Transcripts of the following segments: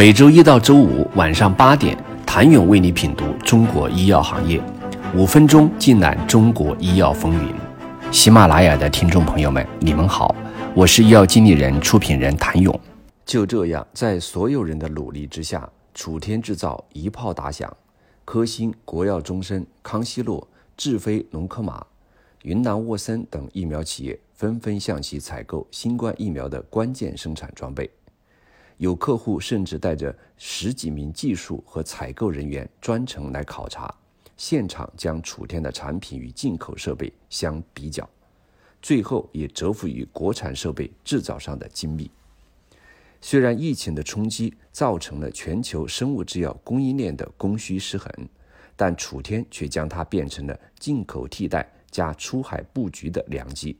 每周一到周五晚上八点，谭勇为你品读中国医药行业，五分钟尽览中国医药风云。喜马拉雅的听众朋友们，你们好，我是医药经理人、出品人谭勇。就这样，在所有人的努力之下，楚天制造一炮打响，科兴、国药、中生、康希诺、智飞、农科马、云南沃森等疫苗企业纷纷向其采购新冠疫苗的关键生产装备。有客户甚至带着十几名技术和采购人员专程来考察，现场将楚天的产品与进口设备相比较，最后也折服于国产设备制造上的精密。虽然疫情的冲击造成了全球生物制药供应链的供需失衡，但楚天却将它变成了进口替代加出海布局的良机。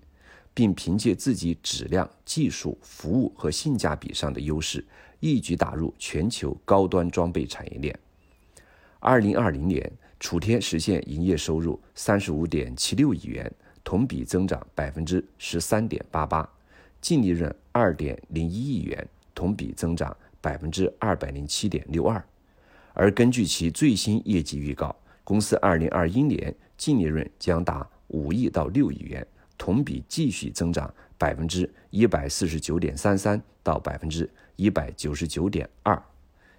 并凭借自己质量、技术、服务和性价比上的优势，一举打入全球高端装备产业链。二零二零年，楚天实现营业收入三十五点七六亿元，同比增长百分之十三点八八，净利润二点零一亿元，同比增长百分之二百零七点六二。而根据其最新业绩预告，公司二零二一年净利润将达五亿到六亿元。同比继续增长百分之一百四十九点三三到百分之一百九十九点二。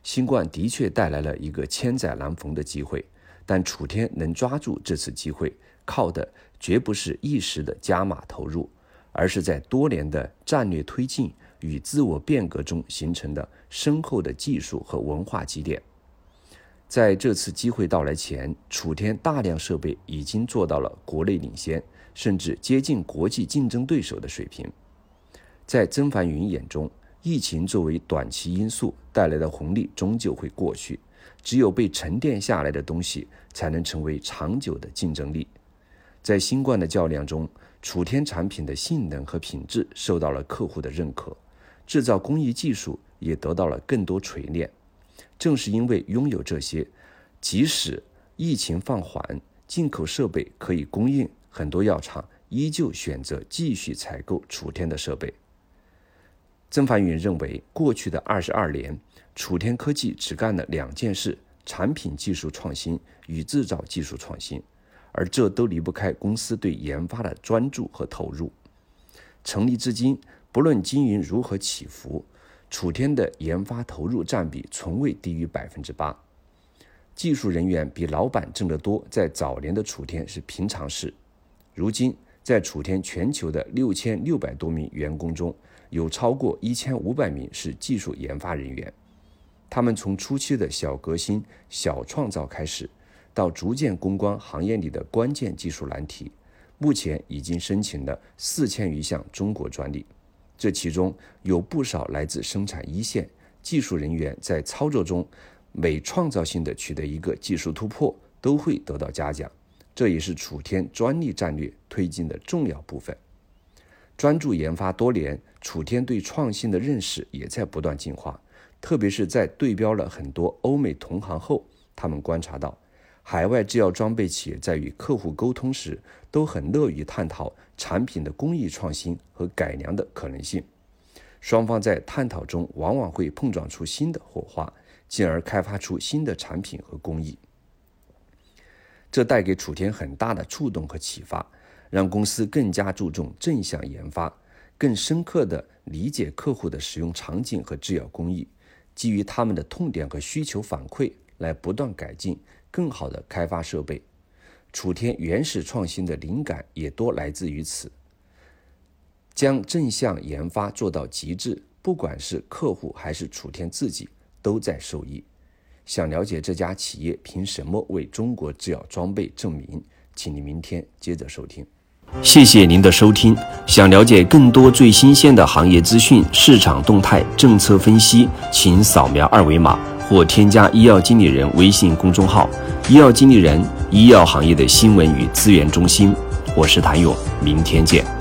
新冠的确带来了一个千载难逢的机会，但楚天能抓住这次机会，靠的绝不是一时的加码投入，而是在多年的战略推进与自我变革中形成的深厚的技术和文化积淀。在这次机会到来前，楚天大量设备已经做到了国内领先。甚至接近国际竞争对手的水平。在曾凡云眼中，疫情作为短期因素带来的红利终究会过去，只有被沉淀下来的东西才能成为长久的竞争力。在新冠的较量中，楚天产品的性能和品质受到了客户的认可，制造工艺技术也得到了更多锤炼。正是因为拥有这些，即使疫情放缓，进口设备可以供应。很多药厂依旧选择继续采购楚天的设备。曾凡云认为，过去的二十二年，楚天科技只干了两件事：产品技术创新与制造技术创新，而这都离不开公司对研发的专注和投入。成立至今，不论经营如何起伏，楚天的研发投入占比从未低于百分之八。技术人员比老板挣得多，在早年的楚天是平常事。如今，在楚天全球的六千六百多名员工中，有超过一千五百名是技术研发人员。他们从初期的小革新、小创造开始，到逐渐攻关行业里的关键技术难题，目前已经申请了四千余项中国专利。这其中有不少来自生产一线技术人员，在操作中每创造性的取得一个技术突破，都会得到嘉奖。这也是楚天专利战略推进的重要部分。专注研发多年，楚天对创新的认识也在不断进化。特别是在对标了很多欧美同行后，他们观察到，海外制药装备企业在与客户沟通时，都很乐于探讨产品的工艺创新和改良的可能性。双方在探讨中，往往会碰撞出新的火花，进而开发出新的产品和工艺。这带给楚天很大的触动和启发，让公司更加注重正向研发，更深刻地理解客户的使用场景和制药工艺，基于他们的痛点和需求反馈来不断改进，更好地开发设备。楚天原始创新的灵感也多来自于此，将正向研发做到极致，不管是客户还是楚天自己，都在受益。想了解这家企业凭什么为中国制药装备证明？请您明天接着收听。谢谢您的收听。想了解更多最新鲜的行业资讯、市场动态、政策分析，请扫描二维码或添加医药经理人微信公众号“医药经理人”——医药行业的新闻与资源中心。我是谭勇，明天见。